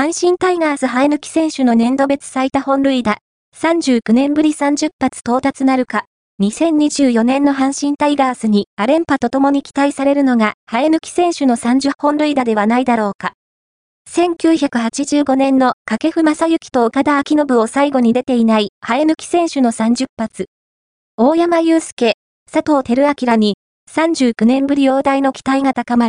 阪神タイガース生え抜き選手の年度別最多本塁打、39年ぶり30発到達なるか、2024年の阪神タイガースにアレンパと共に期待されるのが生え抜き選手の30本塁打ではないだろうか。1985年の掛布正幸と岡田昭信を最後に出ていない生え抜き選手の30発。大山祐介、佐藤輝明に39年ぶり大台の期待が高まる。